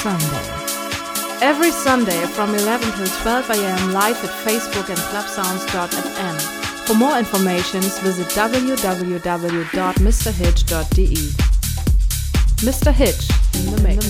Sunday. Every Sunday from 11 till 12 a.m. live at Facebook and clubsounds.fm. For more information, visit www.mrhitch.de. Mr. Hitch in the mix.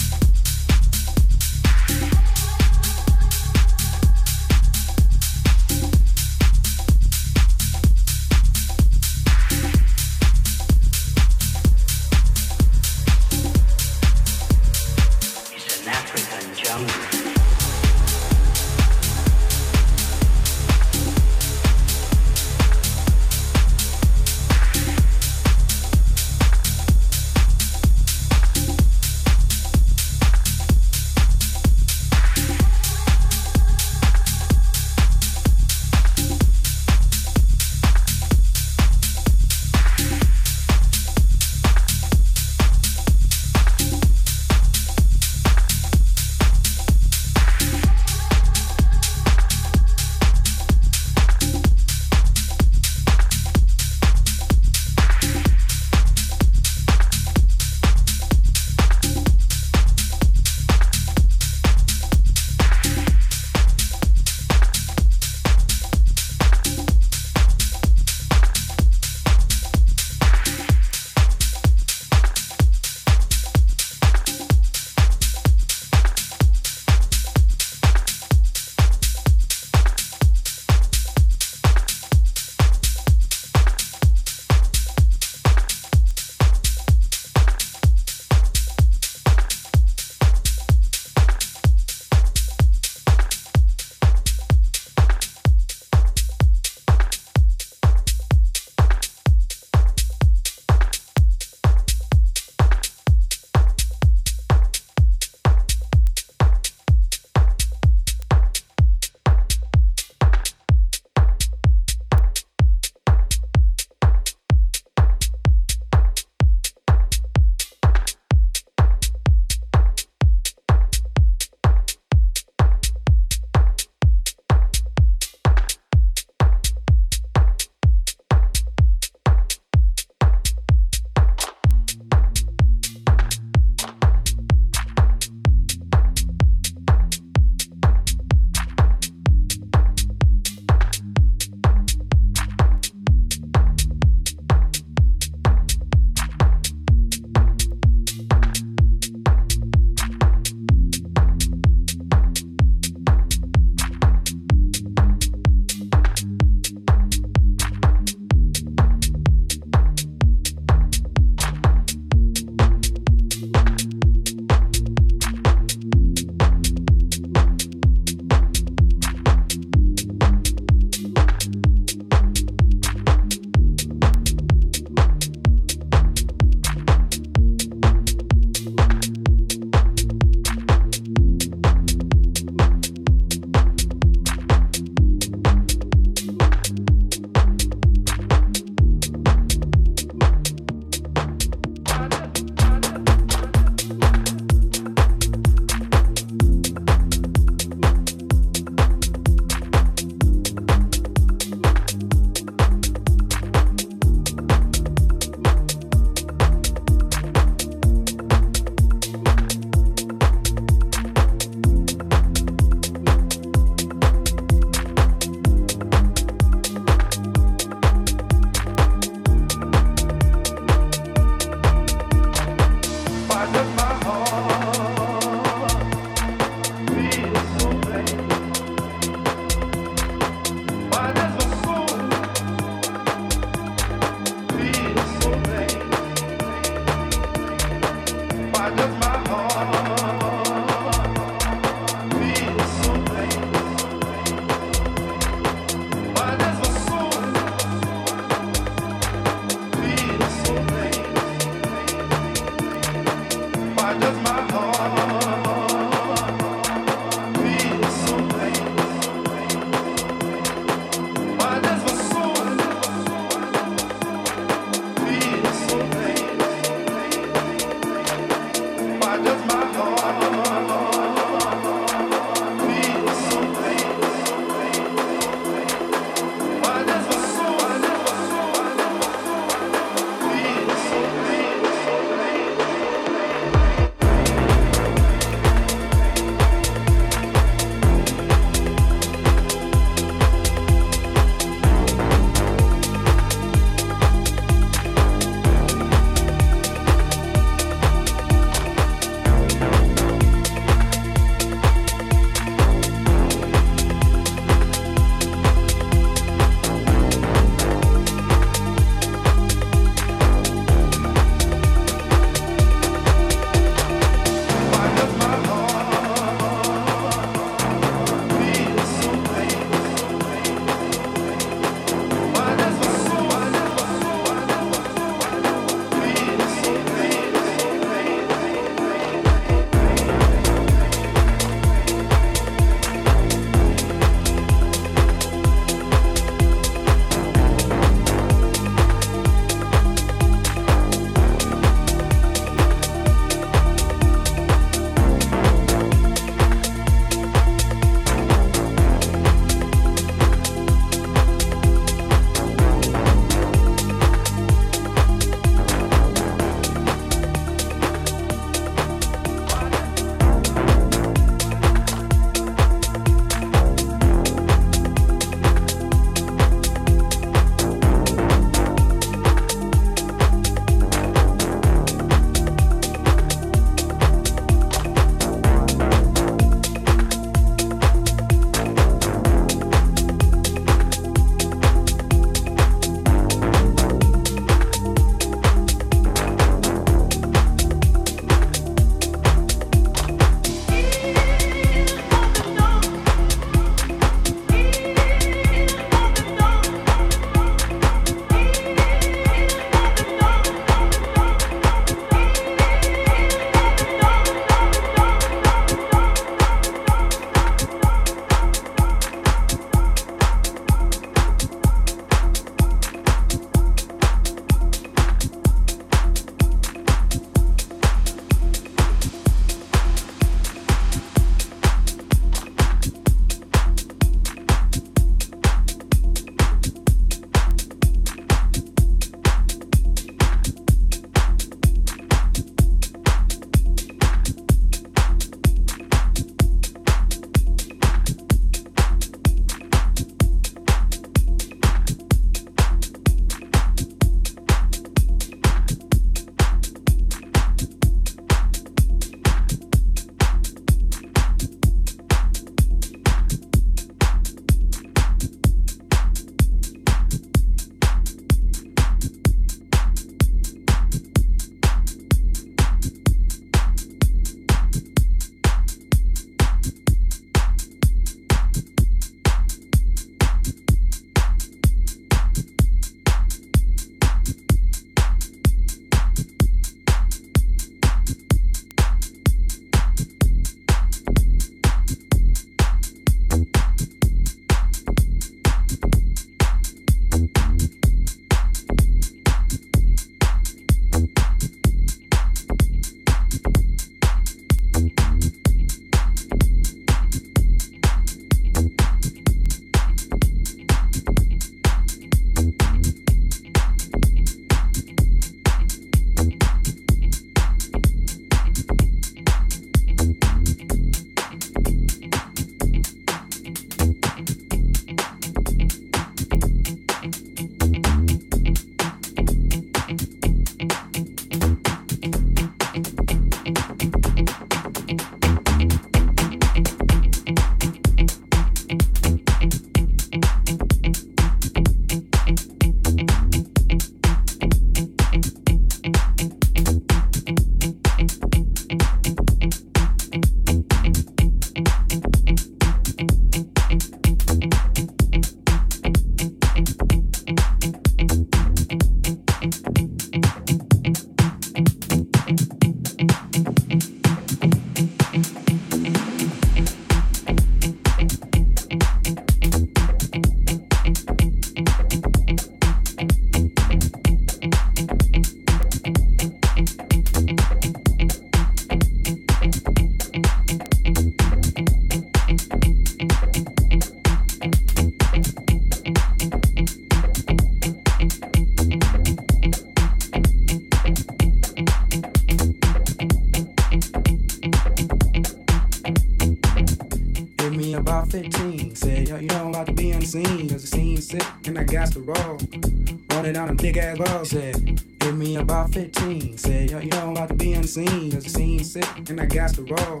Ass balls. Said, hit me about 15. Said, yo, you know I'm about to be on the scene. Cause the scene's sick and I got to roll.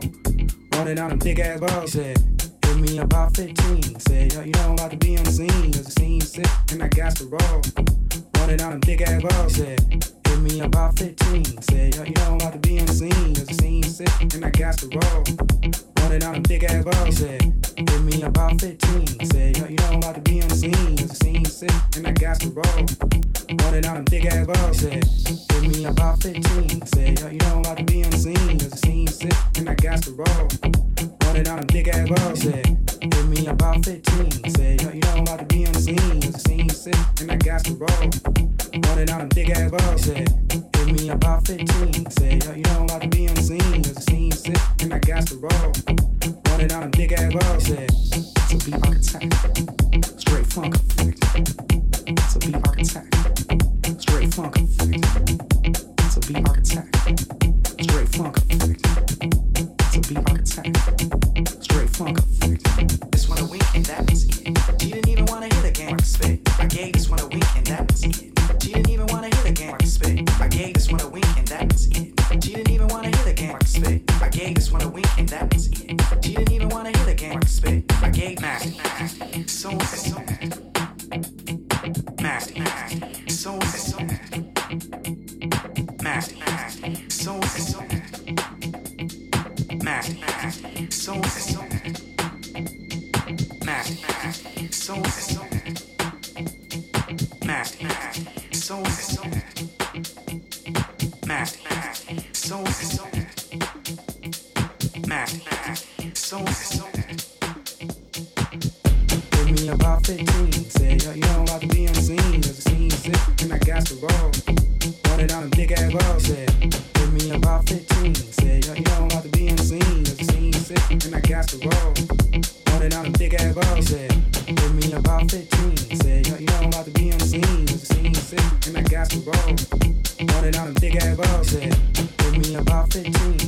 Running down them big ass balls. Said, hit me about 15. Said, yo, you know I'm about to be on the scene. Cause the scene's sick and I got to roll. Running down them big ass balls. Said, Give me about 15. Said, yo, you know I'm about to be in the scene. Cause the scene's sick and I got to roll. Running out a big ass ball. said, give me about 15. Say, yo, you know I'm about to be in the scene. Cause the scene's sick and I got to roll. Running out a big ass ball. Say, give me about 15. Say, yo, you know I'm about to be the scene. Cause the scene's sick and I got to roll. Running out a big ass ball. Say, give me about 15. Say, yo, you know I'm about to be the scene. Cause the scene's sick and I got to roll. Running out a big ass ball said, give me about 15. Said, yo, you know I'm about to be on the scene. Cause the scene's sick and I got to roll. Running out a big ass ball said, to be architect. Straight funk effect. To be architect. Straight funk effect. To be architect. Straight funk effect. To be architect. Straight funk effect. This one a week and that was it. She didn't even wanna hear the game. I gave this one a week and that was it. She didn't even wanna hear the game I. Gave this one a wink and that was it. She didn't even wanna hear the game I. Gave this one a wink and that was it. She didn't even wanna hear the game I. Gave nasty, Running down a big ass ball, said, give me about 15.